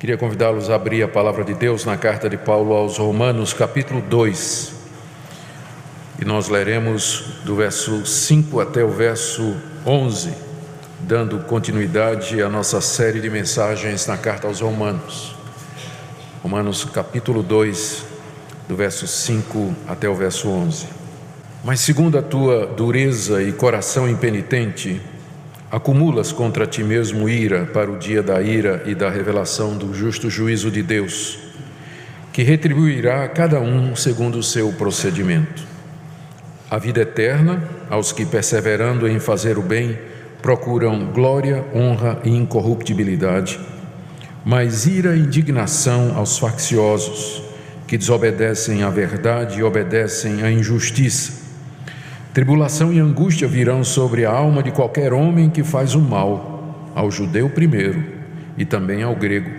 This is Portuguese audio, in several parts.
Queria convidá-los a abrir a palavra de Deus na carta de Paulo aos Romanos, capítulo 2. E nós leremos do verso 5 até o verso 11, dando continuidade à nossa série de mensagens na carta aos Romanos. Romanos, capítulo 2, do verso 5 até o verso 11. Mas segundo a tua dureza e coração impenitente, acumulas contra ti mesmo ira para o dia da ira e da revelação do justo juízo de Deus, que retribuirá a cada um segundo o seu procedimento. A vida eterna aos que, perseverando em fazer o bem, procuram glória, honra e incorruptibilidade, mas ira e indignação aos facciosos, que desobedecem à verdade e obedecem à injustiça Tribulação e angústia virão sobre a alma de qualquer homem que faz o mal, ao judeu primeiro e também ao grego.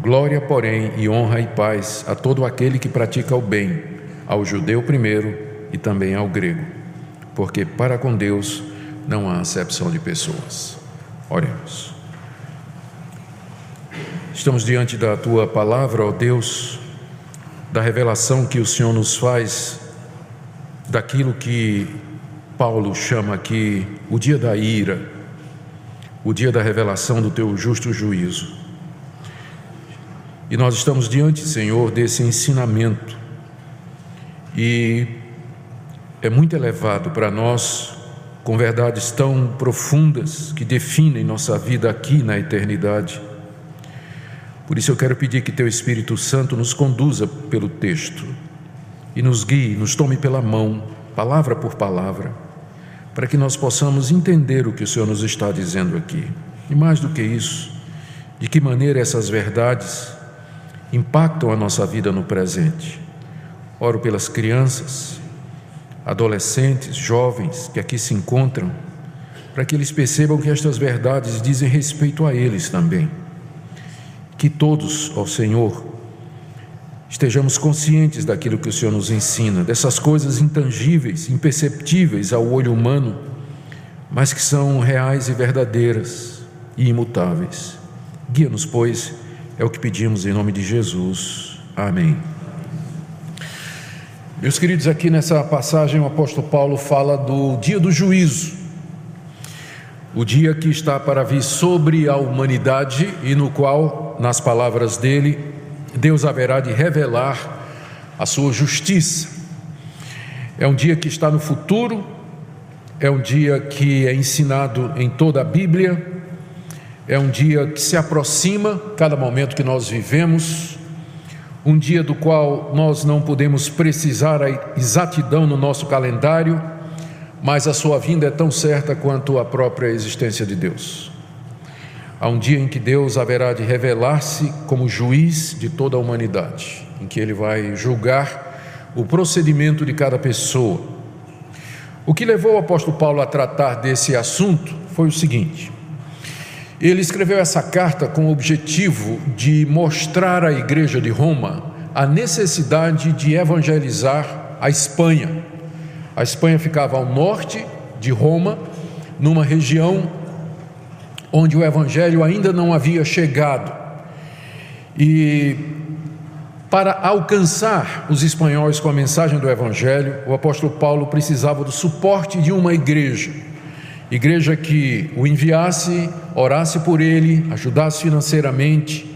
Glória, porém, e honra e paz a todo aquele que pratica o bem, ao judeu primeiro e também ao grego, porque para com Deus não há acepção de pessoas. Oremos. Estamos diante da tua palavra, ó Deus, da revelação que o Senhor nos faz daquilo que Paulo chama aqui o dia da ira, o dia da revelação do teu justo juízo. E nós estamos diante, Senhor, desse ensinamento. E é muito elevado para nós, com verdades tão profundas que definem nossa vida aqui na eternidade. Por isso eu quero pedir que Teu Espírito Santo nos conduza pelo texto e nos guie, nos tome pela mão, palavra por palavra, para que nós possamos entender o que o Senhor nos está dizendo aqui. E mais do que isso, de que maneira essas verdades impactam a nossa vida no presente. Oro pelas crianças, adolescentes, jovens que aqui se encontram, para que eles percebam que estas verdades dizem respeito a eles também. Que todos, ó Senhor, estejamos conscientes daquilo que o Senhor nos ensina, dessas coisas intangíveis, imperceptíveis ao olho humano, mas que são reais e verdadeiras e imutáveis. Guia-nos, pois, é o que pedimos em nome de Jesus. Amém. Meus queridos, aqui nessa passagem o apóstolo Paulo fala do dia do juízo, o dia que está para vir sobre a humanidade e no qual, nas palavras dele, Deus haverá de revelar a sua justiça. É um dia que está no futuro, é um dia que é ensinado em toda a Bíblia, é um dia que se aproxima cada momento que nós vivemos, um dia do qual nós não podemos precisar a exatidão no nosso calendário, mas a sua vinda é tão certa quanto a própria existência de Deus. Há um dia em que Deus haverá de revelar-se como juiz de toda a humanidade, em que ele vai julgar o procedimento de cada pessoa. O que levou o apóstolo Paulo a tratar desse assunto foi o seguinte: ele escreveu essa carta com o objetivo de mostrar à igreja de Roma a necessidade de evangelizar a Espanha. A Espanha ficava ao norte de Roma, numa região onde o Evangelho ainda não havia chegado. E para alcançar os espanhóis com a mensagem do Evangelho, o apóstolo Paulo precisava do suporte de uma igreja. Igreja que o enviasse, orasse por ele, ajudasse financeiramente,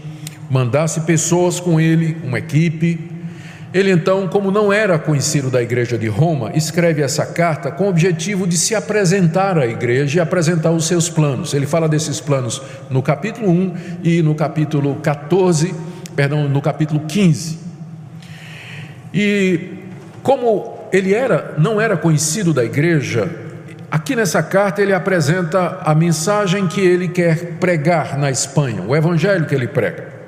mandasse pessoas com ele, uma equipe, ele então, como não era conhecido da igreja de Roma, escreve essa carta com o objetivo de se apresentar à igreja e apresentar os seus planos. Ele fala desses planos no capítulo 1 e no capítulo 14, perdão, no capítulo 15. E como ele era, não era conhecido da igreja, aqui nessa carta ele apresenta a mensagem que ele quer pregar na Espanha, o evangelho que ele prega.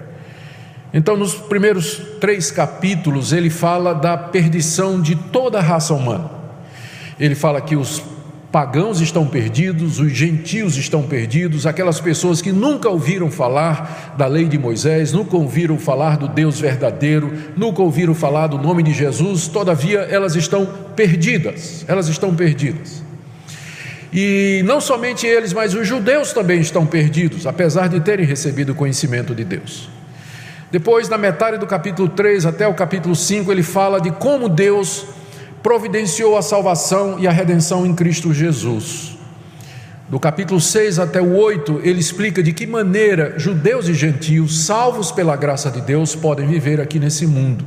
Então, nos primeiros três capítulos, ele fala da perdição de toda a raça humana. Ele fala que os pagãos estão perdidos, os gentios estão perdidos, aquelas pessoas que nunca ouviram falar da lei de Moisés, nunca ouviram falar do Deus verdadeiro, nunca ouviram falar do nome de Jesus, todavia elas estão perdidas, elas estão perdidas. E não somente eles, mas os judeus também estão perdidos, apesar de terem recebido o conhecimento de Deus. Depois, na metade do capítulo 3 até o capítulo 5, ele fala de como Deus providenciou a salvação e a redenção em Cristo Jesus. Do capítulo 6 até o 8, ele explica de que maneira judeus e gentios, salvos pela graça de Deus, podem viver aqui nesse mundo.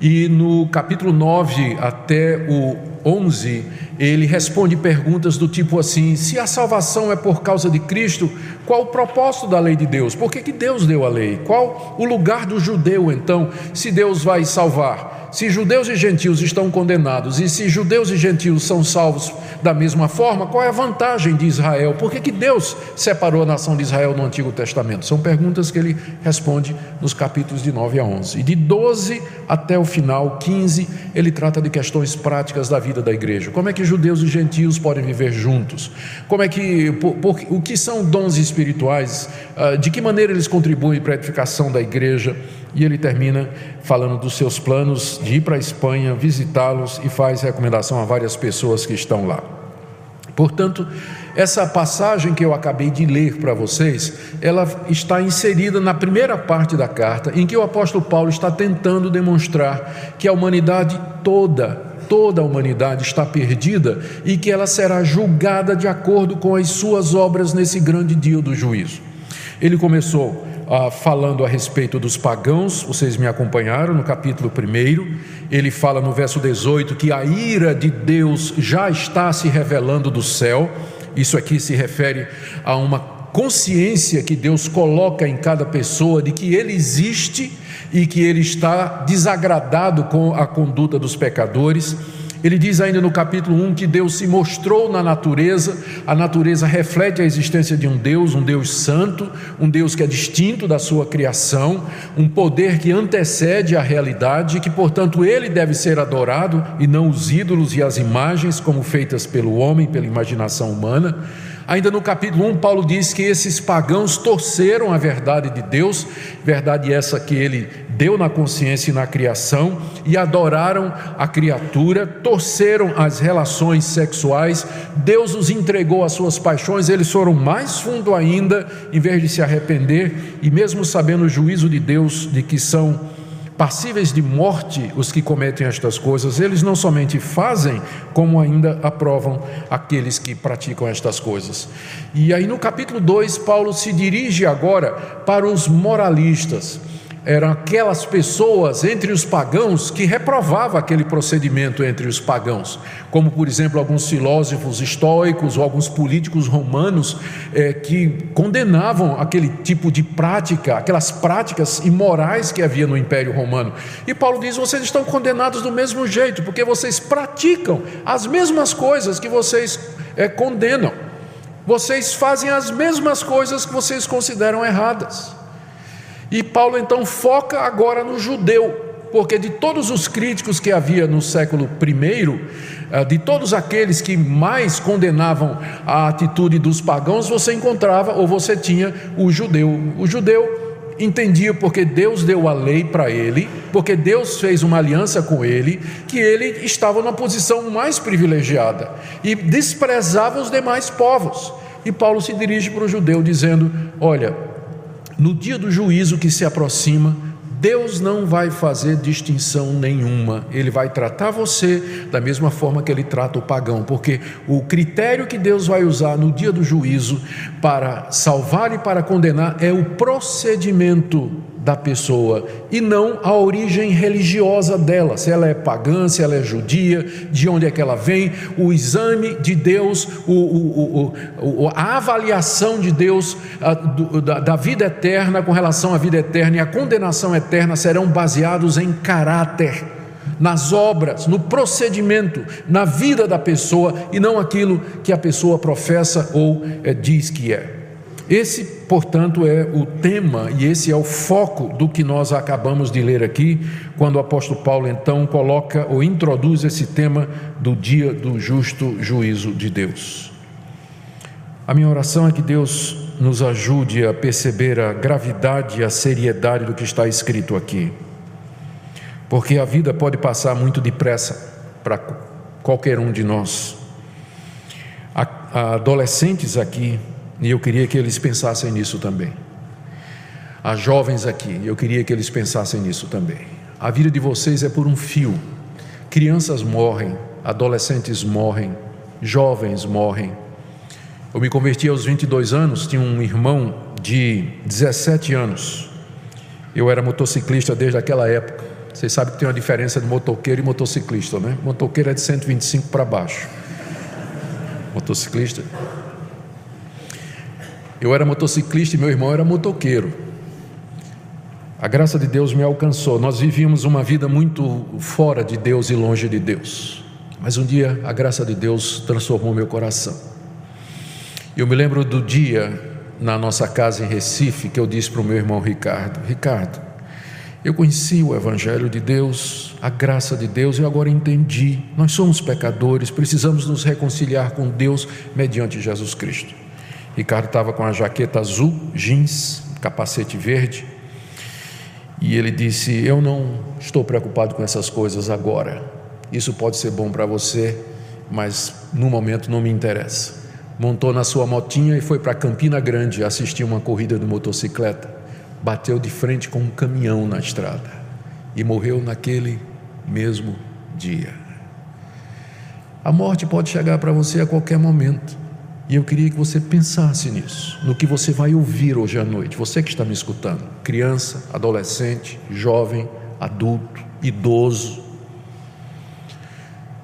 E no capítulo 9 até o 11, ele responde perguntas do tipo assim: se a salvação é por causa de Cristo, qual o propósito da lei de Deus? Por que, que Deus deu a lei? Qual o lugar do judeu, então, se Deus vai salvar? Se judeus e gentios estão condenados e se judeus e gentios são salvos da mesma forma, qual é a vantagem de Israel? Por que, que Deus separou a nação de Israel no Antigo Testamento? São perguntas que ele responde nos capítulos de 9 a 11. E de 12 até o final, 15, ele trata de questões práticas da vida da igreja. Como é que judeus e gentios podem viver juntos? Como é que, por, por, o que são dons espirituais? Ah, de que maneira eles contribuem para a edificação da igreja? E ele termina falando dos seus planos de ir para a Espanha, visitá-los e faz recomendação a várias pessoas que estão lá. Portanto, essa passagem que eu acabei de ler para vocês, ela está inserida na primeira parte da carta, em que o apóstolo Paulo está tentando demonstrar que a humanidade toda, toda a humanidade está perdida e que ela será julgada de acordo com as suas obras nesse grande dia do juízo. Ele começou ah, falando a respeito dos pagãos, vocês me acompanharam no capítulo 1. Ele fala no verso 18 que a ira de Deus já está se revelando do céu. Isso aqui se refere a uma consciência que Deus coloca em cada pessoa de que Ele existe e que Ele está desagradado com a conduta dos pecadores ele diz ainda no capítulo 1 que Deus se mostrou na natureza, a natureza reflete a existência de um Deus, um Deus santo, um Deus que é distinto da sua criação, um poder que antecede a realidade que, portanto, ele deve ser adorado e não os ídolos e as imagens como feitas pelo homem, pela imaginação humana. Ainda no capítulo 1, Paulo diz que esses pagãos torceram a verdade de Deus, verdade essa que ele deu na consciência e na criação, e adoraram a criatura, torceram as relações sexuais, Deus os entregou às suas paixões, eles foram mais fundo ainda, em vez de se arrepender, e mesmo sabendo o juízo de Deus de que são passíveis de morte os que cometem estas coisas, eles não somente fazem, como ainda aprovam aqueles que praticam estas coisas. E aí no capítulo 2, Paulo se dirige agora para os moralistas eram aquelas pessoas entre os pagãos que reprovavam aquele procedimento entre os pagãos, como por exemplo alguns filósofos estoicos ou alguns políticos romanos é, que condenavam aquele tipo de prática, aquelas práticas imorais que havia no Império Romano. E Paulo diz: vocês estão condenados do mesmo jeito, porque vocês praticam as mesmas coisas que vocês é, condenam. Vocês fazem as mesmas coisas que vocês consideram erradas. E Paulo então foca agora no judeu, porque de todos os críticos que havia no século I, eh, de todos aqueles que mais condenavam a atitude dos pagãos, você encontrava ou você tinha o judeu. O judeu entendia porque Deus deu a lei para ele, porque Deus fez uma aliança com ele, que ele estava numa posição mais privilegiada e desprezava os demais povos. E Paulo se dirige para o judeu dizendo: Olha, no dia do juízo que se aproxima, Deus não vai fazer distinção nenhuma, Ele vai tratar você da mesma forma que Ele trata o pagão, porque o critério que Deus vai usar no dia do juízo para salvar e para condenar é o procedimento da pessoa e não a origem religiosa dela, se ela é pagã, se ela é judia, de onde é que ela vem, o exame de Deus, o, o, o, a avaliação de Deus a, do, da, da vida eterna com relação à vida eterna e a condenação eterna serão baseados em caráter nas obras, no procedimento, na vida da pessoa e não aquilo que a pessoa professa ou é, diz que é. Esse, portanto, é o tema e esse é o foco do que nós acabamos de ler aqui, quando o apóstolo Paulo então coloca ou introduz esse tema do dia do justo juízo de Deus. A minha oração é que Deus nos ajude a perceber a gravidade e a seriedade do que está escrito aqui, porque a vida pode passar muito depressa para qualquer um de nós. Há adolescentes aqui e eu queria que eles pensassem nisso também. a jovens aqui, eu queria que eles pensassem nisso também. A vida de vocês é por um fio. Crianças morrem, adolescentes morrem, jovens morrem. Eu me converti aos 22 anos, tinha um irmão de 17 anos. Eu era motociclista desde aquela época. Vocês sabem que tem uma diferença de motoqueiro e motociclista, né? Motoqueiro é de 125 para baixo. Motociclista. Eu era motociclista e meu irmão era motoqueiro. A graça de Deus me alcançou. Nós vivíamos uma vida muito fora de Deus e longe de Deus. Mas um dia a graça de Deus transformou meu coração. Eu me lembro do dia na nossa casa em Recife que eu disse para o meu irmão Ricardo: Ricardo, eu conheci o Evangelho de Deus, a graça de Deus, e agora entendi. Nós somos pecadores, precisamos nos reconciliar com Deus mediante Jesus Cristo. Ricardo estava com a jaqueta azul, jeans, capacete verde, e ele disse: Eu não estou preocupado com essas coisas agora. Isso pode ser bom para você, mas no momento não me interessa montou na sua motinha e foi para Campina Grande assistir uma corrida de motocicleta. Bateu de frente com um caminhão na estrada e morreu naquele mesmo dia. A morte pode chegar para você a qualquer momento. E eu queria que você pensasse nisso, no que você vai ouvir hoje à noite. Você que está me escutando, criança, adolescente, jovem, adulto, idoso,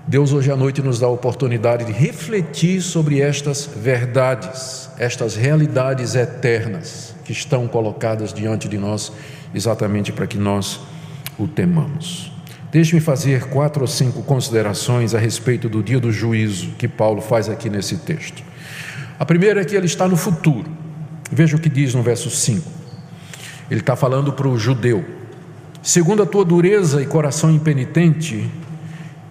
Deus hoje à noite nos dá a oportunidade de refletir sobre estas verdades, estas realidades eternas que estão colocadas diante de nós, exatamente para que nós o temamos. Deixe-me fazer quatro ou cinco considerações a respeito do dia do juízo que Paulo faz aqui nesse texto. A primeira é que ele está no futuro. Veja o que diz no verso 5. Ele está falando para o judeu: segundo a tua dureza e coração impenitente,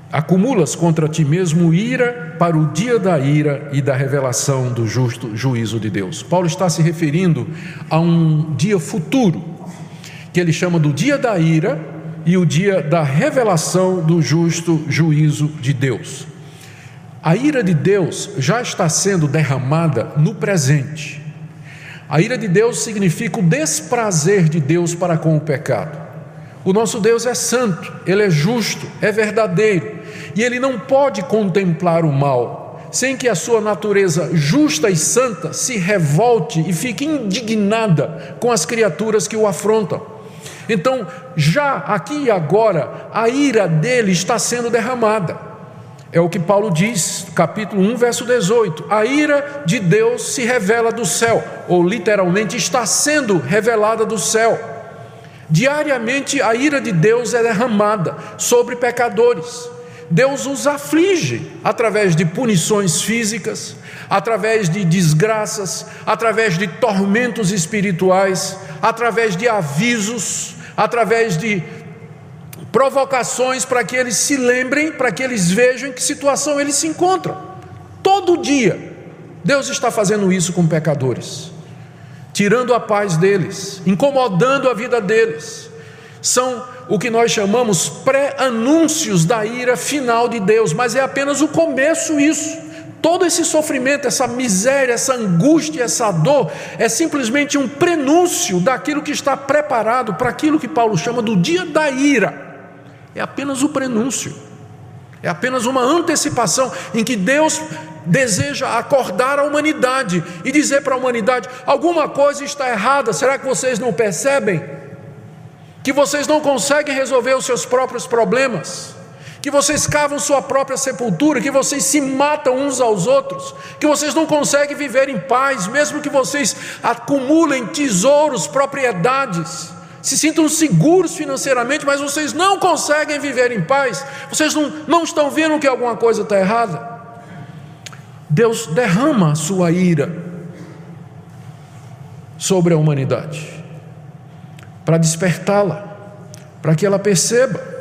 acumulas contra ti mesmo ira para o dia da ira e da revelação do justo juízo de Deus. Paulo está se referindo a um dia futuro, que ele chama do dia da ira e o dia da revelação do justo juízo de Deus. A ira de Deus já está sendo derramada no presente. A ira de Deus significa o desprazer de Deus para com o pecado. O nosso Deus é santo, ele é justo, é verdadeiro e ele não pode contemplar o mal sem que a sua natureza justa e santa se revolte e fique indignada com as criaturas que o afrontam. Então, já aqui e agora, a ira dele está sendo derramada. É o que Paulo diz, capítulo 1, verso 18: a ira de Deus se revela do céu, ou literalmente está sendo revelada do céu. Diariamente a ira de Deus é derramada sobre pecadores. Deus os aflige através de punições físicas, através de desgraças, através de tormentos espirituais, através de avisos, através de provocações para que eles se lembrem, para que eles vejam em que situação eles se encontram. Todo dia, Deus está fazendo isso com pecadores, tirando a paz deles, incomodando a vida deles. São o que nós chamamos pré-anúncios da ira final de Deus, mas é apenas o começo isso. Todo esse sofrimento, essa miséria, essa angústia, essa dor, é simplesmente um prenúncio daquilo que está preparado para aquilo que Paulo chama do dia da ira. É apenas o prenúncio, é apenas uma antecipação em que Deus deseja acordar a humanidade e dizer para a humanidade: alguma coisa está errada, será que vocês não percebem? que vocês não conseguem resolver os seus próprios problemas, que vocês cavam sua própria sepultura, que vocês se matam uns aos outros, que vocês não conseguem viver em paz, mesmo que vocês acumulem tesouros, propriedades, se sintam seguros financeiramente, mas vocês não conseguem viver em paz, vocês não, não estão vendo que alguma coisa está errada. Deus derrama a sua ira sobre a humanidade para despertá-la, para que ela perceba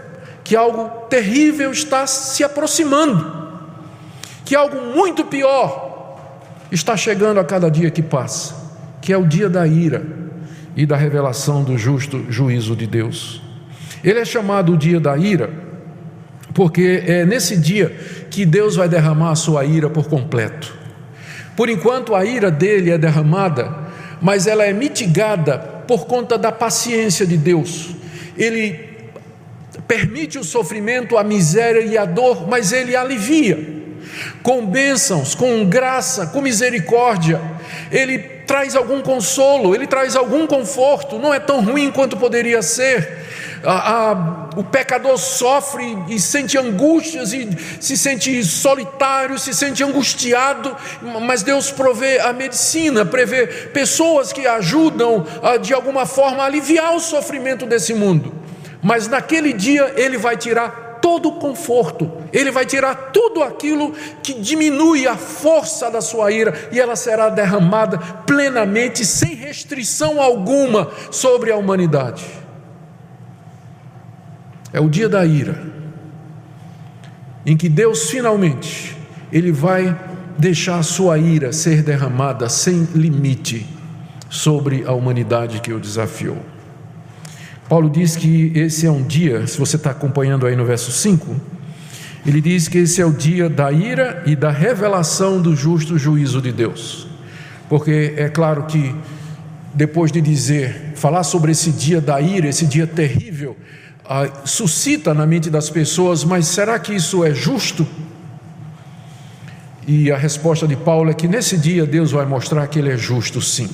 que algo terrível está se aproximando, que algo muito pior está chegando a cada dia que passa, que é o dia da ira e da revelação do justo juízo de Deus. Ele é chamado o dia da ira, porque é nesse dia que Deus vai derramar a sua ira por completo. Por enquanto a ira dele é derramada, mas ela é mitigada por conta da paciência de Deus. Ele permite o sofrimento, a miséria e a dor, mas ele alivia. Com bênçãos, com graça, com misericórdia, ele traz algum consolo, ele traz algum conforto, não é tão ruim quanto poderia ser a, a, o pecador sofre e sente angústias e se sente solitário, se sente angustiado, mas Deus provê a medicina, prevê pessoas que ajudam a, de alguma forma a aliviar o sofrimento desse mundo. Mas naquele dia ele vai tirar todo o conforto, ele vai tirar tudo aquilo que diminui a força da sua ira e ela será derramada plenamente, sem restrição alguma sobre a humanidade. É o dia da ira, em que Deus finalmente ele vai deixar a sua ira ser derramada sem limite sobre a humanidade que o desafiou. Paulo diz que esse é um dia, se você está acompanhando aí no verso 5, ele diz que esse é o dia da ira e da revelação do justo juízo de Deus. Porque é claro que depois de dizer, falar sobre esse dia da ira, esse dia terrível, ah, suscita na mente das pessoas, mas será que isso é justo? E a resposta de Paulo é que nesse dia Deus vai mostrar que ele é justo, sim.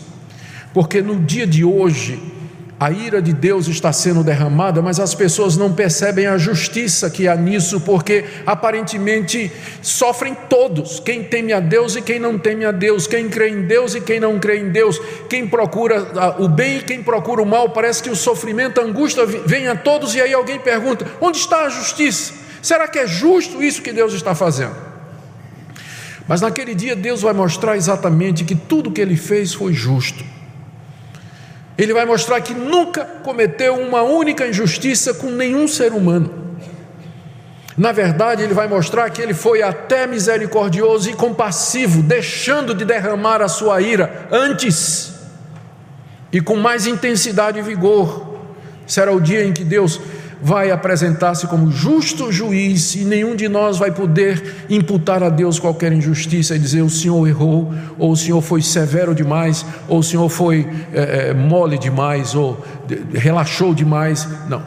Porque no dia de hoje, a ira de Deus está sendo derramada, mas as pessoas não percebem a justiça que há nisso, porque aparentemente sofrem todos: quem teme a Deus e quem não teme a Deus, quem crê em Deus e quem não crê em Deus, quem procura ah, o bem e quem procura o mal. Parece que o sofrimento, a angústia vem a todos, e aí alguém pergunta: onde está a justiça? Será que é justo isso que Deus está fazendo? Mas naquele dia Deus vai mostrar exatamente que tudo que ele fez foi justo ele vai mostrar que nunca cometeu uma única injustiça com nenhum ser humano. Na verdade, ele vai mostrar que ele foi até misericordioso e compassivo, deixando de derramar a sua ira antes e com mais intensidade e vigor. Será o dia em que Deus vai apresentar-se como justo juiz e nenhum de nós vai poder imputar a Deus qualquer injustiça e dizer o Senhor errou, ou o Senhor foi severo demais, ou o Senhor foi é, é, mole demais, ou relaxou demais. Não.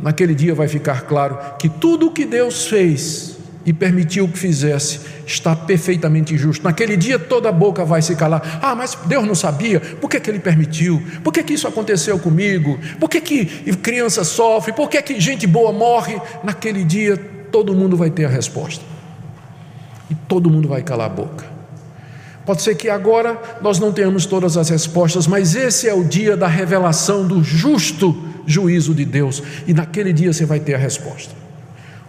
Naquele dia vai ficar claro que tudo o que Deus fez e permitiu que fizesse está perfeitamente justo. Naquele dia toda a boca vai se calar. Ah, mas Deus não sabia. Por que, que Ele permitiu? Por que, que isso aconteceu comigo? Por que, que criança sofre? Por que, que gente boa morre? Naquele dia todo mundo vai ter a resposta. E todo mundo vai calar a boca. Pode ser que agora nós não tenhamos todas as respostas, mas esse é o dia da revelação do justo juízo de Deus. E naquele dia você vai ter a resposta.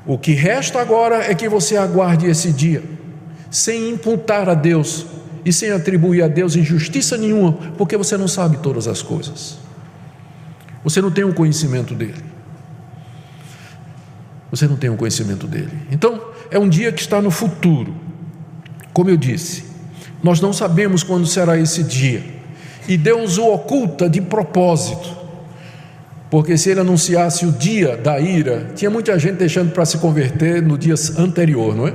O que resta agora é que você aguarde esse dia sem imputar a Deus e sem atribuir a Deus injustiça nenhuma, porque você não sabe todas as coisas. Você não tem o um conhecimento dele. Você não tem o um conhecimento dele. Então, é um dia que está no futuro. Como eu disse, nós não sabemos quando será esse dia. E Deus o oculta de propósito. Porque se ele anunciasse o dia da ira, tinha muita gente deixando para se converter no dia anterior, não é?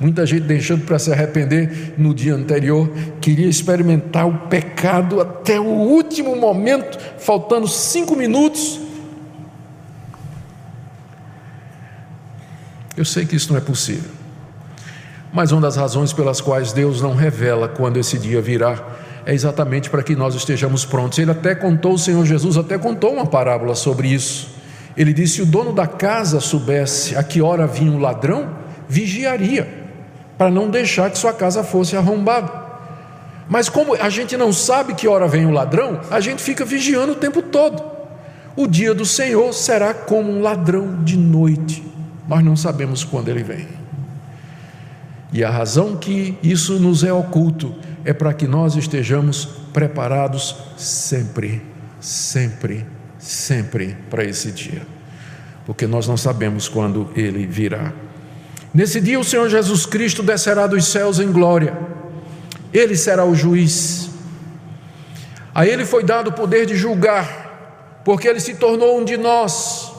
Muita gente deixando para se arrepender no dia anterior, queria experimentar o pecado até o último momento, faltando cinco minutos. Eu sei que isso não é possível, mas uma das razões pelas quais Deus não revela quando esse dia virá é exatamente para que nós estejamos prontos. Ele até contou, o Senhor Jesus até contou uma parábola sobre isso. Ele disse: se o dono da casa soubesse a que hora vinha o ladrão, vigiaria para não deixar que sua casa fosse arrombada. Mas como a gente não sabe que hora vem o ladrão, a gente fica vigiando o tempo todo. O dia do Senhor será como um ladrão de noite. Nós não sabemos quando ele vem. E a razão que isso nos é oculto é para que nós estejamos preparados sempre, sempre, sempre para esse dia. Porque nós não sabemos quando ele virá. Nesse dia, o Senhor Jesus Cristo descerá dos céus em glória, ele será o juiz. A ele foi dado o poder de julgar, porque ele se tornou um de nós,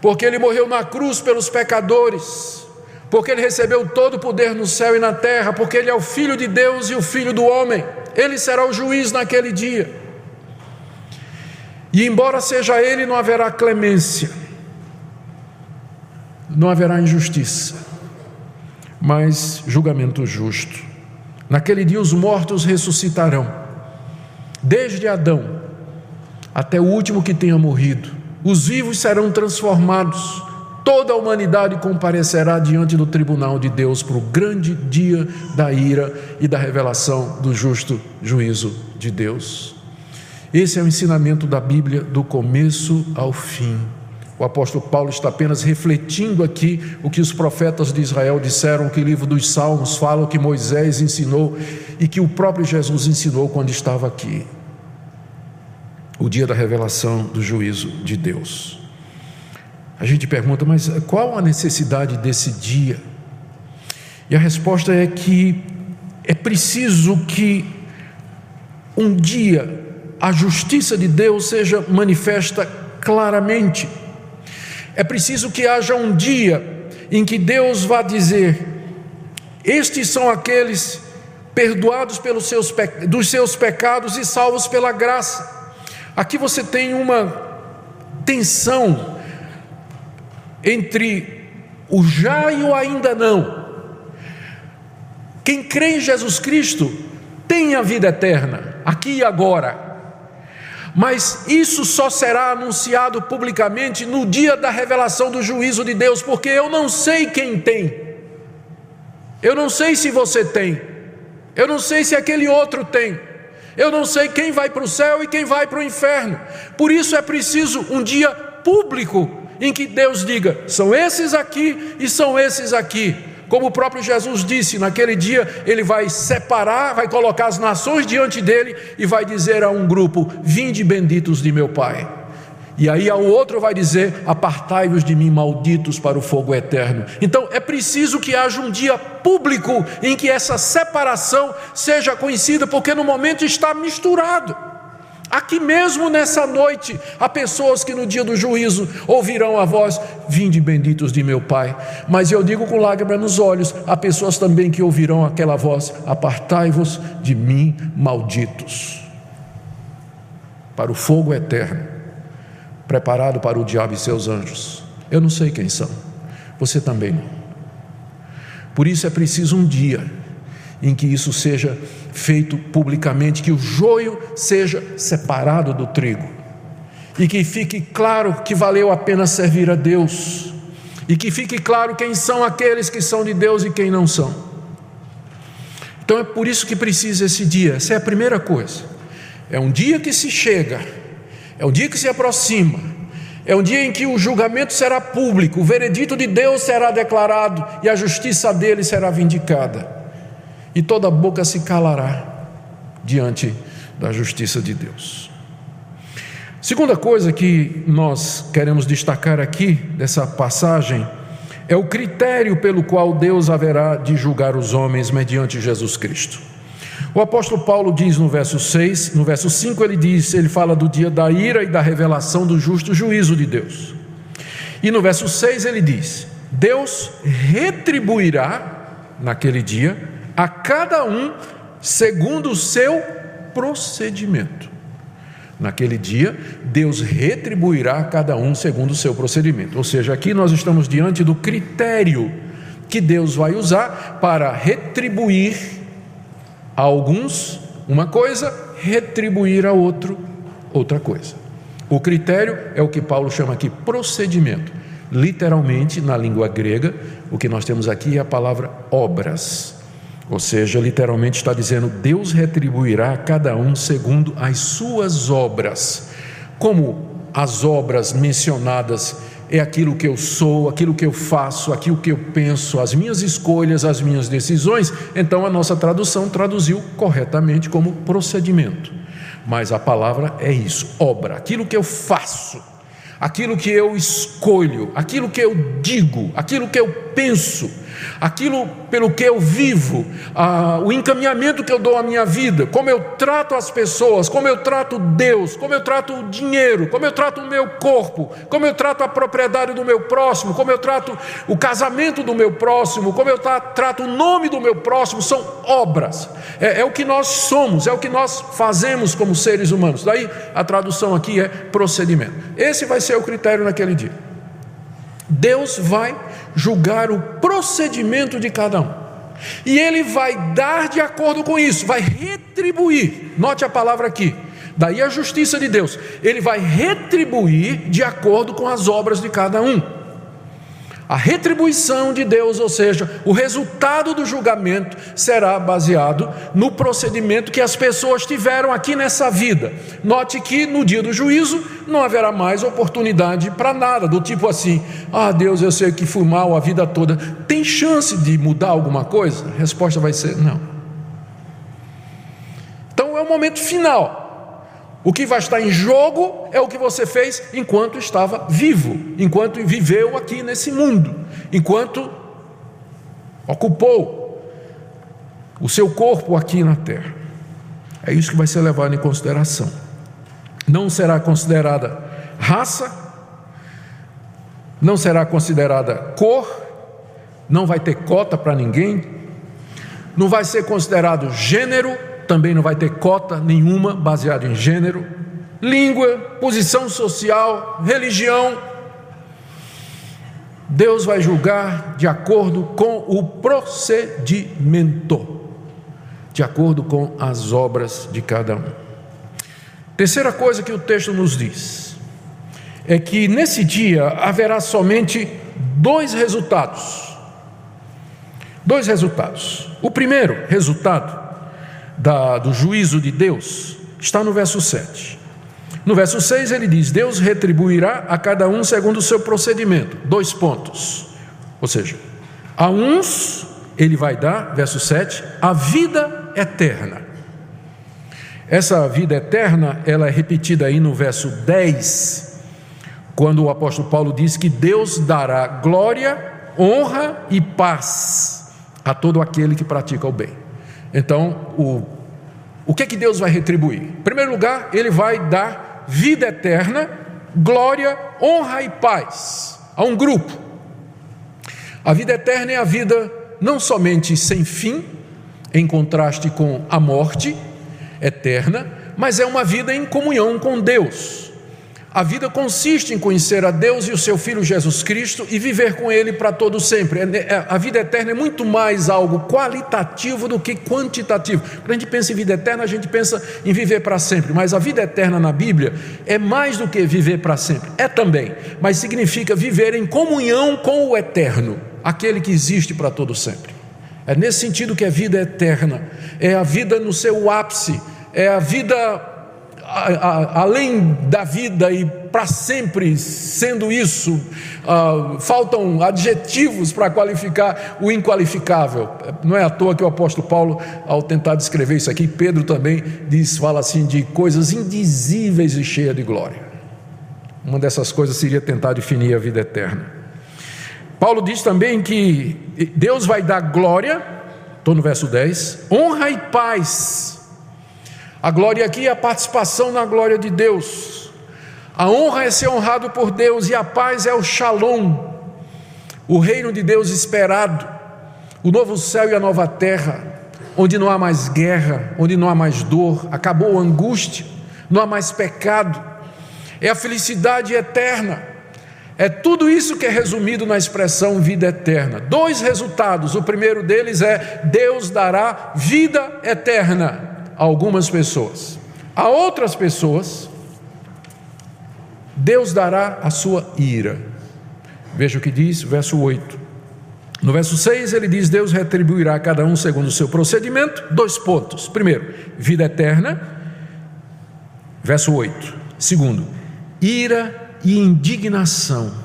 porque ele morreu na cruz pelos pecadores, porque ele recebeu todo o poder no céu e na terra, porque ele é o Filho de Deus e o Filho do homem, ele será o juiz naquele dia. E embora seja ele, não haverá clemência, não haverá injustiça, mas julgamento justo. Naquele dia os mortos ressuscitarão, desde Adão até o último que tenha morrido. Os vivos serão transformados, toda a humanidade comparecerá diante do tribunal de Deus para o grande dia da ira e da revelação do justo juízo de Deus. Esse é o ensinamento da Bíblia do começo ao fim. O apóstolo Paulo está apenas refletindo aqui o que os profetas de Israel disseram, que o livro dos Salmos fala, o que Moisés ensinou e que o próprio Jesus ensinou quando estava aqui. O dia da revelação do juízo de Deus. A gente pergunta, mas qual a necessidade desse dia? E a resposta é que é preciso que um dia a justiça de Deus seja manifesta claramente. É preciso que haja um dia em que Deus vá dizer: Estes são aqueles perdoados pelos seus, dos seus pecados e salvos pela graça. Aqui você tem uma tensão entre o já e o ainda não. Quem crê em Jesus Cristo tem a vida eterna, aqui e agora. Mas isso só será anunciado publicamente no dia da revelação do juízo de Deus, porque eu não sei quem tem, eu não sei se você tem, eu não sei se aquele outro tem, eu não sei quem vai para o céu e quem vai para o inferno, por isso é preciso um dia público em que Deus diga: são esses aqui e são esses aqui. Como o próprio Jesus disse, naquele dia ele vai separar, vai colocar as nações diante dele e vai dizer a um grupo: Vinde benditos de meu Pai. E aí ao outro vai dizer: Apartai-vos de mim, malditos, para o fogo eterno. Então é preciso que haja um dia público em que essa separação seja conhecida, porque no momento está misturado. Aqui mesmo nessa noite, há pessoas que no dia do juízo ouvirão a voz: Vinde benditos de meu Pai. Mas eu digo com lágrimas nos olhos: há pessoas também que ouvirão aquela voz: Apartai-vos de mim, malditos, para o fogo eterno, preparado para o diabo e seus anjos. Eu não sei quem são, você também não. Por isso é preciso um dia em que isso seja feito publicamente, que o joio seja separado do trigo, e que fique claro que valeu a pena servir a Deus, e que fique claro quem são aqueles que são de Deus e quem não são. Então é por isso que precisa esse dia, essa é a primeira coisa. É um dia que se chega, é um dia que se aproxima, é um dia em que o julgamento será público, o veredito de Deus será declarado e a justiça dele será vindicada e toda boca se calará diante da justiça de Deus. Segunda coisa que nós queremos destacar aqui dessa passagem é o critério pelo qual Deus haverá de julgar os homens mediante Jesus Cristo. O apóstolo Paulo diz no verso 6, no verso 5 ele diz, ele fala do dia da ira e da revelação do justo juízo de Deus. E no verso 6 ele diz: Deus retribuirá naquele dia a cada um segundo o seu procedimento. Naquele dia, Deus retribuirá a cada um segundo o seu procedimento. Ou seja, aqui nós estamos diante do critério que Deus vai usar para retribuir a alguns uma coisa, retribuir a outro outra coisa. O critério é o que Paulo chama aqui procedimento. Literalmente, na língua grega, o que nós temos aqui é a palavra obras. Ou seja, literalmente está dizendo: Deus retribuirá a cada um segundo as suas obras. Como as obras mencionadas é aquilo que eu sou, aquilo que eu faço, aquilo que eu penso, as minhas escolhas, as minhas decisões, então a nossa tradução traduziu corretamente como procedimento. Mas a palavra é isso, obra, aquilo que eu faço, aquilo que eu escolho, aquilo que eu digo, aquilo que eu penso aquilo pelo que eu vivo, ah, o encaminhamento que eu dou à minha vida, como eu trato as pessoas, como eu trato Deus, como eu trato o dinheiro, como eu trato o meu corpo, como eu trato a propriedade do meu próximo, como eu trato o casamento do meu próximo, como eu trato o nome do meu próximo, são obras, é, é o que nós somos, é o que nós fazemos como seres humanos. Daí a tradução aqui é procedimento. Esse vai ser o critério naquele dia. Deus vai julgar o procedimento de cada um. E ele vai dar de acordo com isso, vai retribuir. Note a palavra aqui. Daí a justiça de Deus. Ele vai retribuir de acordo com as obras de cada um. A retribuição de Deus, ou seja, o resultado do julgamento, será baseado no procedimento que as pessoas tiveram aqui nessa vida. Note que no dia do juízo não haverá mais oportunidade para nada, do tipo assim: ah, Deus, eu sei que fui mal a vida toda. Tem chance de mudar alguma coisa? A resposta vai ser: não. Então é o momento final. O que vai estar em jogo é o que você fez enquanto estava vivo, enquanto viveu aqui nesse mundo, enquanto ocupou o seu corpo aqui na terra. É isso que vai ser levado em consideração. Não será considerada raça, não será considerada cor, não vai ter cota para ninguém, não vai ser considerado gênero, também não vai ter cota nenhuma baseada em gênero, língua, posição social, religião. Deus vai julgar de acordo com o procedimento, de acordo com as obras de cada um. Terceira coisa que o texto nos diz é que nesse dia haverá somente dois resultados. Dois resultados. O primeiro resultado da, do juízo de Deus está no verso 7. No verso 6 ele diz: Deus retribuirá a cada um segundo o seu procedimento. Dois pontos. Ou seja, a uns ele vai dar, verso 7, a vida eterna. Essa vida eterna, ela é repetida aí no verso 10, quando o apóstolo Paulo diz que Deus dará glória, honra e paz a todo aquele que pratica o bem. Então, o, o que é que Deus vai retribuir? Em primeiro lugar, Ele vai dar vida eterna, glória, honra e paz a um grupo. A vida eterna é a vida não somente sem fim, em contraste com a morte eterna, mas é uma vida em comunhão com Deus. A vida consiste em conhecer a Deus e o seu Filho Jesus Cristo e viver com Ele para todo sempre. É, é, a vida eterna é muito mais algo qualitativo do que quantitativo. Quando a gente pensa em vida eterna, a gente pensa em viver para sempre. Mas a vida eterna na Bíblia é mais do que viver para sempre. É também, mas significa viver em comunhão com o eterno, aquele que existe para todo sempre. É nesse sentido que é vida eterna. É a vida no seu ápice. É a vida a, além da vida e para sempre sendo isso, uh, faltam adjetivos para qualificar o inqualificável. Não é à toa que o apóstolo Paulo, ao tentar descrever isso aqui, Pedro também diz, fala assim de coisas indizíveis e cheias de glória. Uma dessas coisas seria tentar definir a vida eterna. Paulo diz também que Deus vai dar glória, estou no verso 10, honra e paz a glória aqui é a participação na glória de Deus. A honra é ser honrado por Deus e a paz é o shalom, o reino de Deus esperado, o novo céu e a nova terra, onde não há mais guerra, onde não há mais dor, acabou a angústia, não há mais pecado, é a felicidade eterna. É tudo isso que é resumido na expressão vida eterna. Dois resultados. O primeiro deles é Deus dará vida eterna algumas pessoas. A outras pessoas, Deus dará a sua ira. Veja o que diz, verso 8. No verso 6 ele diz: Deus retribuirá a cada um segundo o seu procedimento. Dois pontos. Primeiro, vida eterna. Verso 8. Segundo, ira e indignação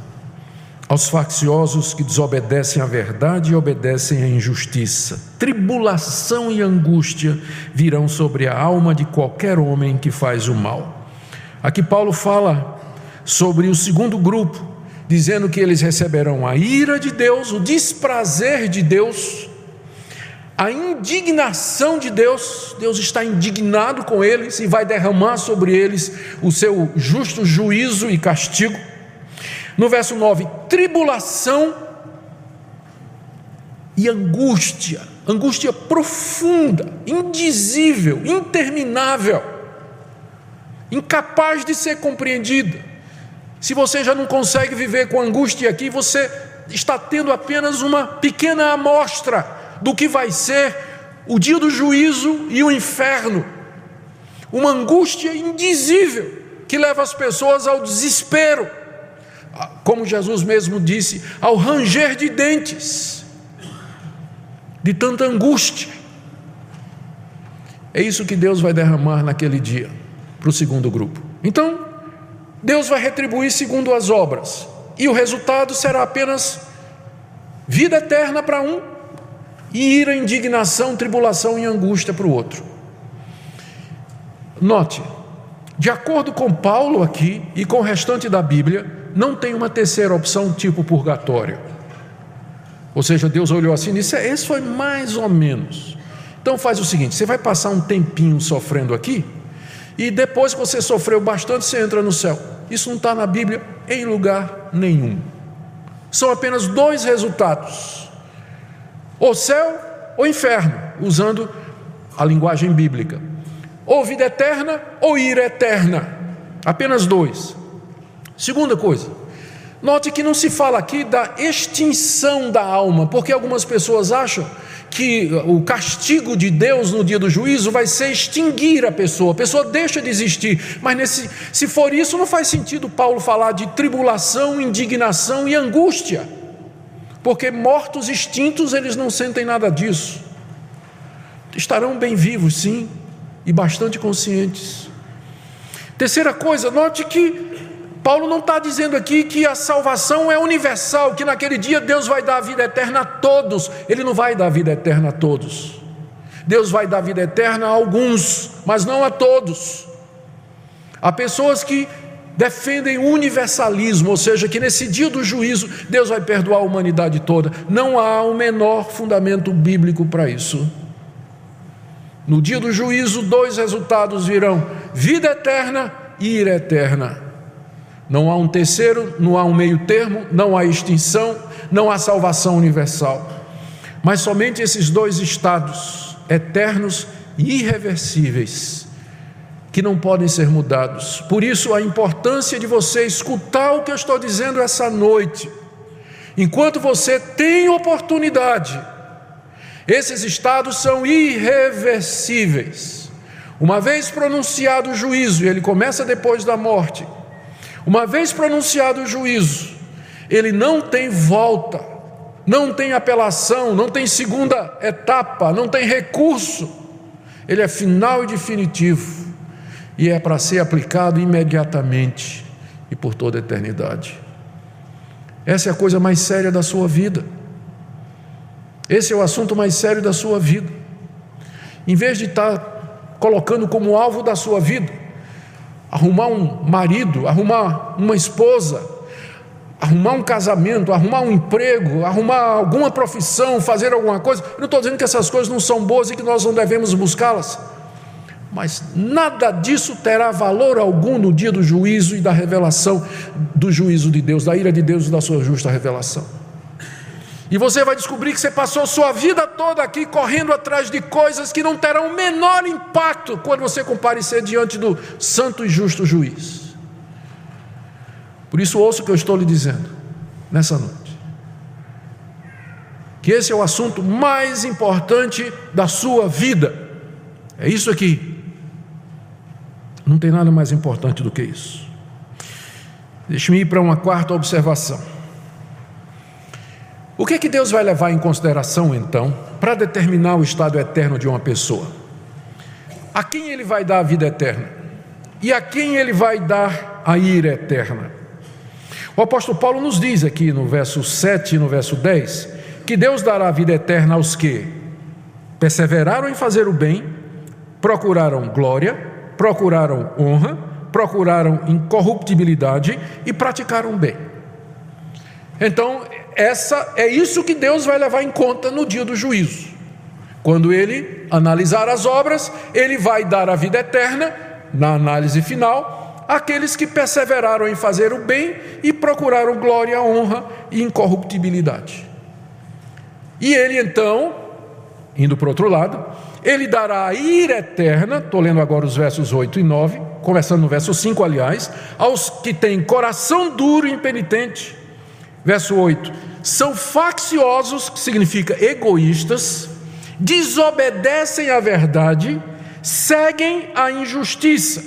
aos facciosos que desobedecem à verdade e obedecem à injustiça. Tribulação e angústia virão sobre a alma de qualquer homem que faz o mal. Aqui Paulo fala sobre o segundo grupo dizendo que eles receberão a ira de Deus, o desprazer de Deus, a indignação de Deus, Deus está indignado com eles e vai derramar sobre eles o seu justo juízo e castigo. No verso 9, tribulação e angústia, angústia profunda, indizível, interminável, incapaz de ser compreendida. Se você já não consegue viver com angústia aqui, você está tendo apenas uma pequena amostra do que vai ser o dia do juízo e o inferno. Uma angústia indizível que leva as pessoas ao desespero, como Jesus mesmo disse, ao ranger de dentes, de tanta angústia. É isso que Deus vai derramar naquele dia para o segundo grupo. Então, Deus vai retribuir segundo as obras, e o resultado será apenas vida eterna para um e ira, indignação, tribulação e angústia para o outro. Note, de acordo com Paulo aqui e com o restante da Bíblia, não tem uma terceira opção tipo purgatório. Ou seja, Deus olhou assim e disse: é, esse foi mais ou menos. Então faz o seguinte: você vai passar um tempinho sofrendo aqui, e depois que você sofreu bastante, você entra no céu. Isso não está na Bíblia em lugar nenhum. São apenas dois resultados: ou céu ou inferno, usando a linguagem bíblica. Ou vida eterna ou ira eterna. Apenas dois. Segunda coisa, note que não se fala aqui da extinção da alma, porque algumas pessoas acham que o castigo de Deus no dia do juízo vai ser extinguir a pessoa, a pessoa deixa de existir, mas nesse, se for isso, não faz sentido Paulo falar de tribulação, indignação e angústia, porque mortos extintos eles não sentem nada disso, estarão bem vivos, sim, e bastante conscientes. Terceira coisa, note que Paulo não está dizendo aqui que a salvação é universal, que naquele dia Deus vai dar a vida eterna a todos. Ele não vai dar a vida eterna a todos. Deus vai dar a vida eterna a alguns, mas não a todos. Há pessoas que defendem o universalismo, ou seja, que nesse dia do juízo Deus vai perdoar a humanidade toda. Não há o menor fundamento bíblico para isso. No dia do juízo, dois resultados virão: vida eterna e ira eterna. Não há um terceiro, não há um meio termo, não há extinção, não há salvação universal. Mas somente esses dois estados, eternos e irreversíveis, que não podem ser mudados. Por isso, a importância de você escutar o que eu estou dizendo essa noite. Enquanto você tem oportunidade, esses estados são irreversíveis. Uma vez pronunciado o juízo, e ele começa depois da morte, uma vez pronunciado o juízo, ele não tem volta, não tem apelação, não tem segunda etapa, não tem recurso. Ele é final e definitivo e é para ser aplicado imediatamente e por toda a eternidade. Essa é a coisa mais séria da sua vida. Esse é o assunto mais sério da sua vida. Em vez de estar colocando como alvo da sua vida arrumar um marido, arrumar uma esposa, arrumar um casamento, arrumar um emprego, arrumar alguma profissão, fazer alguma coisa. Eu não estou dizendo que essas coisas não são boas e que nós não devemos buscá-las, mas nada disso terá valor algum no dia do juízo e da revelação do juízo de Deus, da ira de Deus e da sua justa revelação. E você vai descobrir que você passou sua vida toda aqui correndo atrás de coisas que não terão o menor impacto quando você comparecer diante do santo e justo juiz. Por isso, ouça o que eu estou lhe dizendo nessa noite. Que esse é o assunto mais importante da sua vida. É isso aqui. Não tem nada mais importante do que isso. Deixe-me ir para uma quarta observação. O que é que Deus vai levar em consideração então para determinar o estado eterno de uma pessoa? A quem ele vai dar a vida eterna? E a quem ele vai dar a ira eterna? O apóstolo Paulo nos diz aqui no verso 7 e no verso 10 que Deus dará a vida eterna aos que perseveraram em fazer o bem, procuraram glória, procuraram honra, procuraram incorruptibilidade e praticaram o bem. Então, essa é isso que Deus vai levar em conta no dia do juízo. Quando ele analisar as obras, ele vai dar a vida eterna na análise final àqueles que perseveraram em fazer o bem e procuraram glória, honra e incorruptibilidade. E ele então, indo para o outro lado, ele dará a ira eterna, estou lendo agora os versos 8 e 9, começando no verso 5, aliás, aos que têm coração duro e impenitente. Verso 8: são facciosos, que significa egoístas, desobedecem à verdade, seguem a injustiça.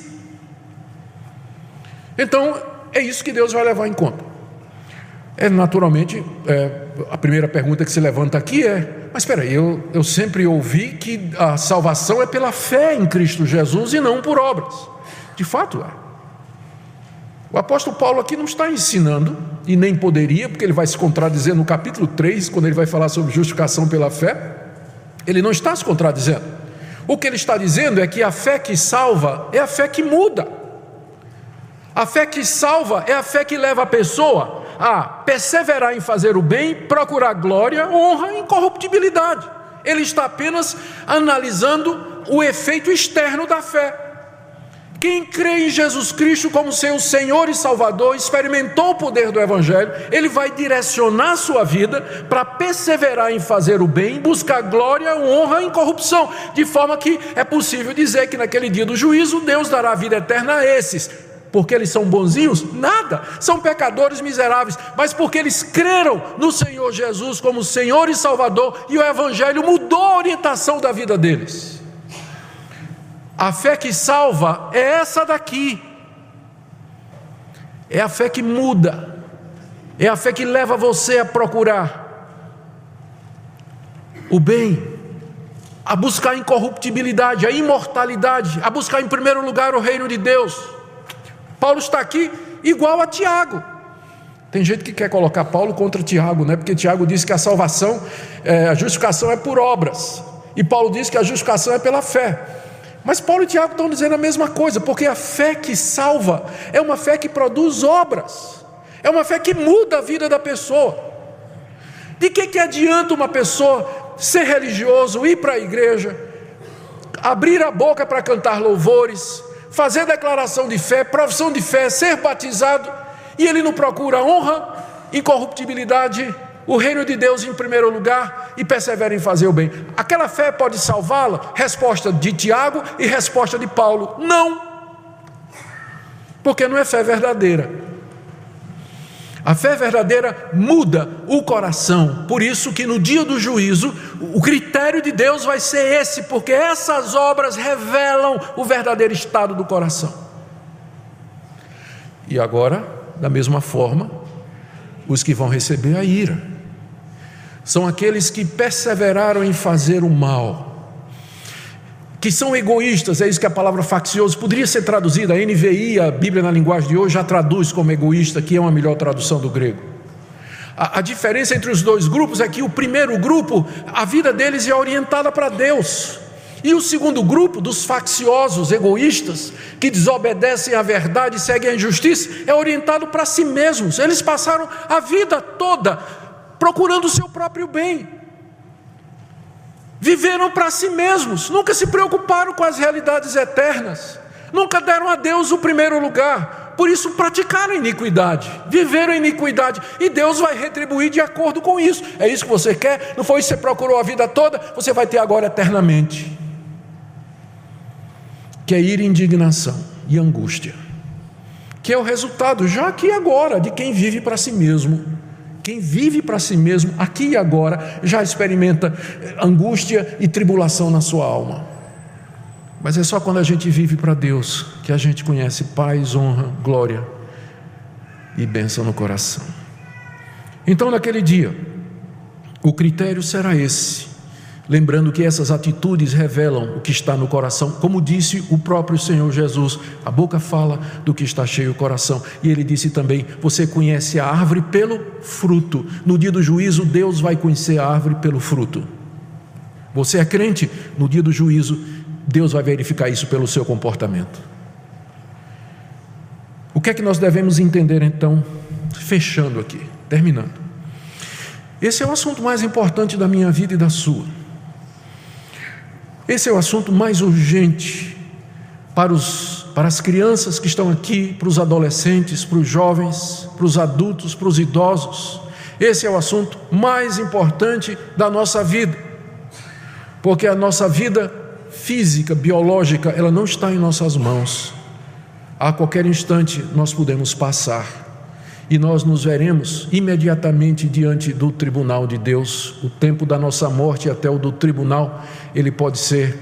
Então, é isso que Deus vai levar em conta. É naturalmente, é, a primeira pergunta que se levanta aqui é: mas espera aí, eu, eu sempre ouvi que a salvação é pela fé em Cristo Jesus e não por obras. De fato é. O apóstolo Paulo aqui não está ensinando, e nem poderia, porque ele vai se contradizer no capítulo 3, quando ele vai falar sobre justificação pela fé. Ele não está se contradizendo. O que ele está dizendo é que a fé que salva é a fé que muda. A fé que salva é a fé que leva a pessoa a perseverar em fazer o bem, procurar glória, honra e incorruptibilidade. Ele está apenas analisando o efeito externo da fé. Quem crê em Jesus Cristo como seu Senhor e Salvador, experimentou o poder do Evangelho, ele vai direcionar sua vida para perseverar em fazer o bem, buscar glória, honra e incorrupção, de forma que é possível dizer que naquele dia do juízo Deus dará vida eterna a esses, porque eles são bonzinhos? Nada, são pecadores miseráveis, mas porque eles creram no Senhor Jesus como Senhor e Salvador, e o Evangelho mudou a orientação da vida deles. A fé que salva é essa daqui, é a fé que muda, é a fé que leva você a procurar o bem, a buscar a incorruptibilidade, a imortalidade, a buscar em primeiro lugar o reino de Deus. Paulo está aqui igual a Tiago. Tem gente que quer colocar Paulo contra Tiago, né? porque Tiago diz que a salvação, é, a justificação é por obras, e Paulo diz que a justificação é pela fé. Mas Paulo e Tiago estão dizendo a mesma coisa, porque a fé que salva é uma fé que produz obras, é uma fé que muda a vida da pessoa. De que, que adianta uma pessoa ser religioso, ir para a igreja, abrir a boca para cantar louvores, fazer declaração de fé, profissão de fé, ser batizado, e ele não procura honra, incorruptibilidade, o reino de Deus em primeiro lugar e persevera em fazer o bem. Aquela fé pode salvá-la? Resposta de Tiago e resposta de Paulo: não, porque não é fé verdadeira. A fé verdadeira muda o coração. Por isso que no dia do juízo, o critério de Deus vai ser esse, porque essas obras revelam o verdadeiro estado do coração. E agora, da mesma forma, os que vão receber a ira são aqueles que perseveraram em fazer o mal que são egoístas, é isso que a palavra faccioso poderia ser traduzida, a NVI, a Bíblia na linguagem de hoje, já traduz como egoísta, que é uma melhor tradução do grego. A, a diferença entre os dois grupos é que o primeiro grupo, a vida deles é orientada para Deus, e o segundo grupo, dos facciosos, egoístas, que desobedecem à verdade e seguem a injustiça, é orientado para si mesmos. Eles passaram a vida toda procurando o seu próprio bem viveram para si mesmos, nunca se preocuparam com as realidades eternas, nunca deram a Deus o primeiro lugar, por isso praticaram iniquidade, viveram iniquidade, e Deus vai retribuir de acordo com isso. É isso que você quer? Não foi isso que você procurou a vida toda? Você vai ter agora eternamente. Que é ir indignação e angústia, que é o resultado, já aqui e agora, de quem vive para si mesmo quem vive para si mesmo, aqui e agora, já experimenta angústia e tribulação na sua alma. Mas é só quando a gente vive para Deus que a gente conhece paz, honra, glória e bênção no coração. Então, naquele dia, o critério será esse Lembrando que essas atitudes revelam o que está no coração, como disse o próprio Senhor Jesus, a boca fala do que está cheio o coração. E ele disse também: Você conhece a árvore pelo fruto. No dia do juízo, Deus vai conhecer a árvore pelo fruto. Você é crente, no dia do juízo, Deus vai verificar isso pelo seu comportamento. O que é que nós devemos entender então, fechando aqui, terminando? Esse é o assunto mais importante da minha vida e da sua. Esse é o assunto mais urgente para, os, para as crianças que estão aqui, para os adolescentes, para os jovens, para os adultos, para os idosos. Esse é o assunto mais importante da nossa vida, porque a nossa vida física, biológica, ela não está em nossas mãos. A qualquer instante nós podemos passar e nós nos veremos imediatamente diante do tribunal de Deus. O tempo da nossa morte até o do tribunal, ele pode ser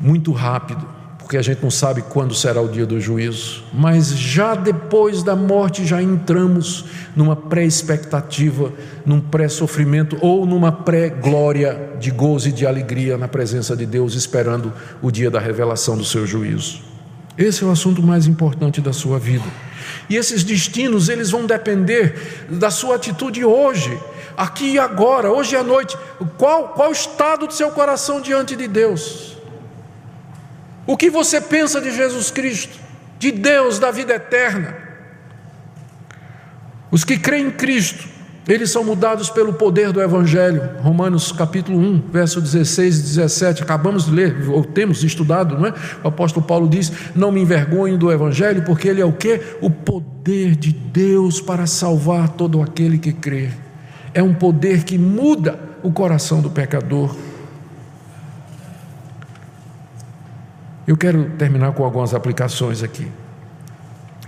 muito rápido, porque a gente não sabe quando será o dia do juízo, mas já depois da morte já entramos numa pré-expectativa, num pré-sofrimento ou numa pré-glória de gozo e de alegria na presença de Deus, esperando o dia da revelação do seu juízo. Esse é o assunto mais importante da sua vida. E esses destinos, eles vão depender da sua atitude hoje, aqui e agora, hoje à noite. Qual, qual o estado do seu coração diante de Deus? O que você pensa de Jesus Cristo, de Deus, da vida eterna? Os que creem em Cristo, eles são mudados pelo poder do Evangelho. Romanos capítulo 1, verso 16 e 17. Acabamos de ler, ou temos estudado, não é? O apóstolo Paulo diz: Não me envergonho do Evangelho, porque ele é o que? O poder de Deus para salvar todo aquele que crê. É um poder que muda o coração do pecador. Eu quero terminar com algumas aplicações aqui.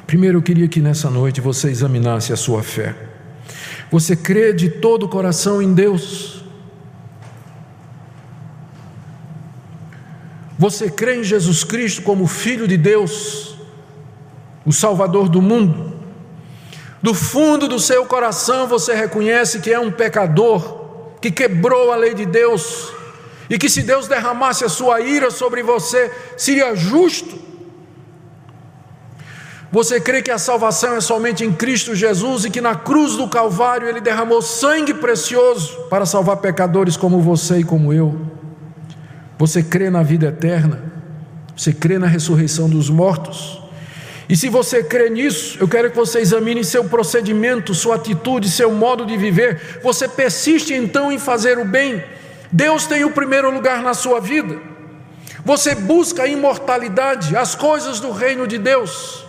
Primeiro, eu queria que nessa noite você examinasse a sua fé. Você crê de todo o coração em Deus? Você crê em Jesus Cristo como Filho de Deus, o Salvador do mundo? Do fundo do seu coração você reconhece que é um pecador, que quebrou a lei de Deus, e que se Deus derramasse a sua ira sobre você, seria justo você crê que a salvação é somente em Cristo Jesus e que na cruz do Calvário ele derramou sangue precioso para salvar pecadores como você e como eu? Você crê na vida eterna? Você crê na ressurreição dos mortos? E se você crê nisso, eu quero que você examine seu procedimento, sua atitude, seu modo de viver. Você persiste então em fazer o bem? Deus tem o primeiro lugar na sua vida. Você busca a imortalidade, as coisas do reino de Deus.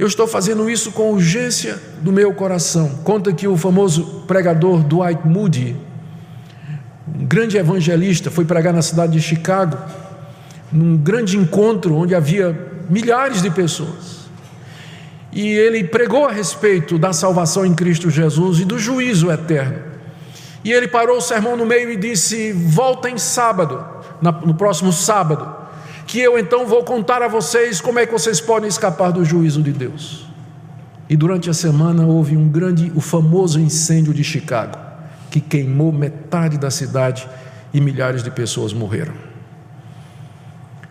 Eu estou fazendo isso com urgência do meu coração. Conta que o famoso pregador Dwight Moody, um grande evangelista, foi pregar na cidade de Chicago, num grande encontro onde havia milhares de pessoas. E ele pregou a respeito da salvação em Cristo Jesus e do juízo eterno. E ele parou o sermão no meio e disse: Voltem sábado, no próximo sábado que eu então vou contar a vocês como é que vocês podem escapar do juízo de Deus. E durante a semana houve um grande, o famoso incêndio de Chicago, que queimou metade da cidade e milhares de pessoas morreram.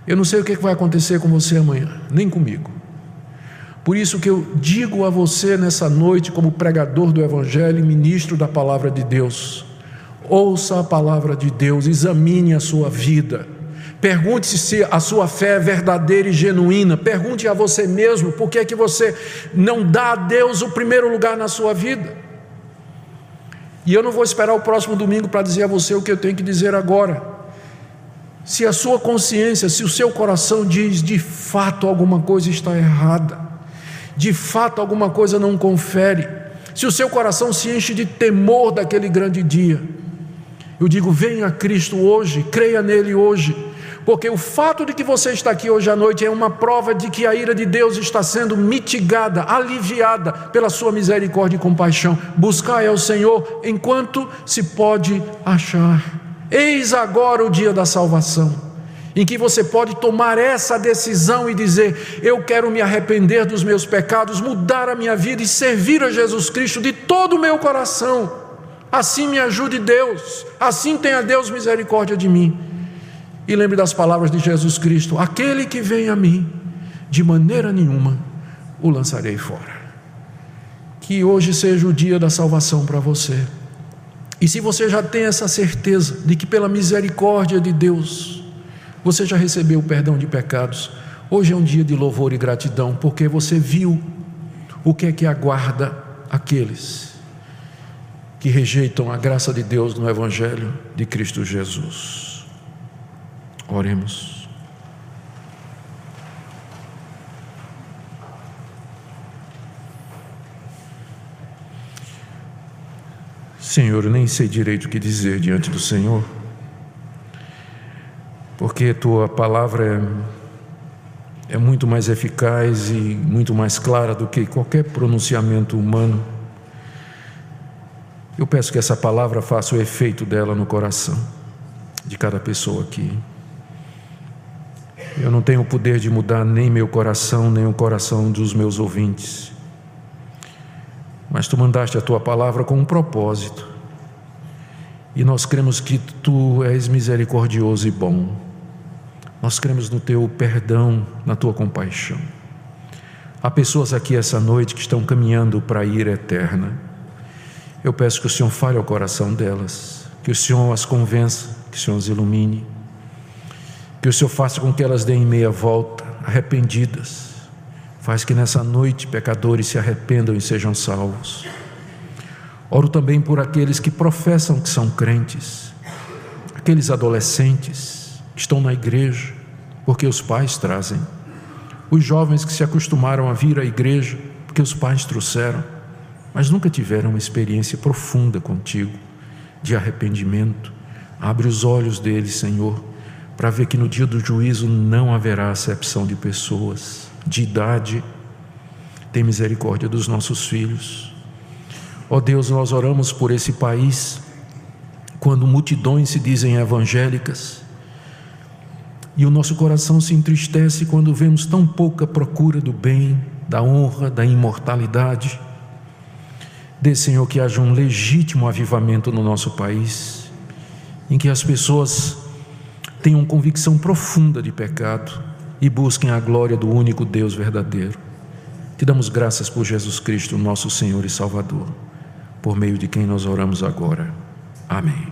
Eu não sei o que vai acontecer com você amanhã, nem comigo. Por isso que eu digo a você nessa noite, como pregador do Evangelho e ministro da palavra de Deus, ouça a palavra de Deus, examine a sua vida Pergunte-se se a sua fé é verdadeira e genuína. Pergunte a você mesmo por que é que você não dá a Deus o primeiro lugar na sua vida. E eu não vou esperar o próximo domingo para dizer a você o que eu tenho que dizer agora. Se a sua consciência, se o seu coração diz de fato alguma coisa está errada, de fato alguma coisa não confere, se o seu coração se enche de temor daquele grande dia, eu digo: venha a Cristo hoje, creia nele hoje porque o fato de que você está aqui hoje à noite é uma prova de que a ira de Deus está sendo mitigada, aliviada pela sua misericórdia e compaixão. Buscai ao Senhor enquanto se pode achar. Eis agora o dia da salvação em que você pode tomar essa decisão e dizer: Eu quero me arrepender dos meus pecados, mudar a minha vida e servir a Jesus Cristo de todo o meu coração. Assim me ajude Deus, assim tenha Deus misericórdia de mim. E lembre das palavras de Jesus Cristo: Aquele que vem a mim, de maneira nenhuma o lançarei fora. Que hoje seja o dia da salvação para você. E se você já tem essa certeza de que, pela misericórdia de Deus, você já recebeu o perdão de pecados, hoje é um dia de louvor e gratidão, porque você viu o que é que aguarda aqueles que rejeitam a graça de Deus no Evangelho de Cristo Jesus. Oremos. Senhor, nem sei direito o que dizer diante do Senhor, porque tua palavra é, é muito mais eficaz e muito mais clara do que qualquer pronunciamento humano. Eu peço que essa palavra faça o efeito dela no coração de cada pessoa aqui. Eu não tenho o poder de mudar nem meu coração, nem o coração dos meus ouvintes. Mas tu mandaste a tua palavra com um propósito. E nós cremos que tu és misericordioso e bom. Nós cremos no teu perdão, na tua compaixão. Há pessoas aqui essa noite que estão caminhando para a ira eterna. Eu peço que o Senhor fale ao coração delas, que o Senhor as convença, que o Senhor as ilumine, que o Senhor faça com que elas deem meia volta, arrependidas, Faz que nessa noite pecadores se arrependam e sejam salvos. Oro também por aqueles que professam que são crentes, aqueles adolescentes que estão na igreja porque os pais trazem, os jovens que se acostumaram a vir à igreja porque os pais trouxeram, mas nunca tiveram uma experiência profunda contigo de arrependimento. Abre os olhos deles, Senhor, para ver que no dia do juízo não haverá acepção de pessoas de idade. Tem misericórdia dos nossos filhos. Ó oh Deus, nós oramos por esse país, quando multidões se dizem evangélicas, e o nosso coração se entristece quando vemos tão pouca procura do bem, da honra, da imortalidade. Dê, Senhor, que haja um legítimo avivamento no nosso país, em que as pessoas tenham convicção profunda de pecado, e busquem a glória do único Deus verdadeiro. Te damos graças por Jesus Cristo, nosso Senhor e Salvador, por meio de quem nós oramos agora. Amém.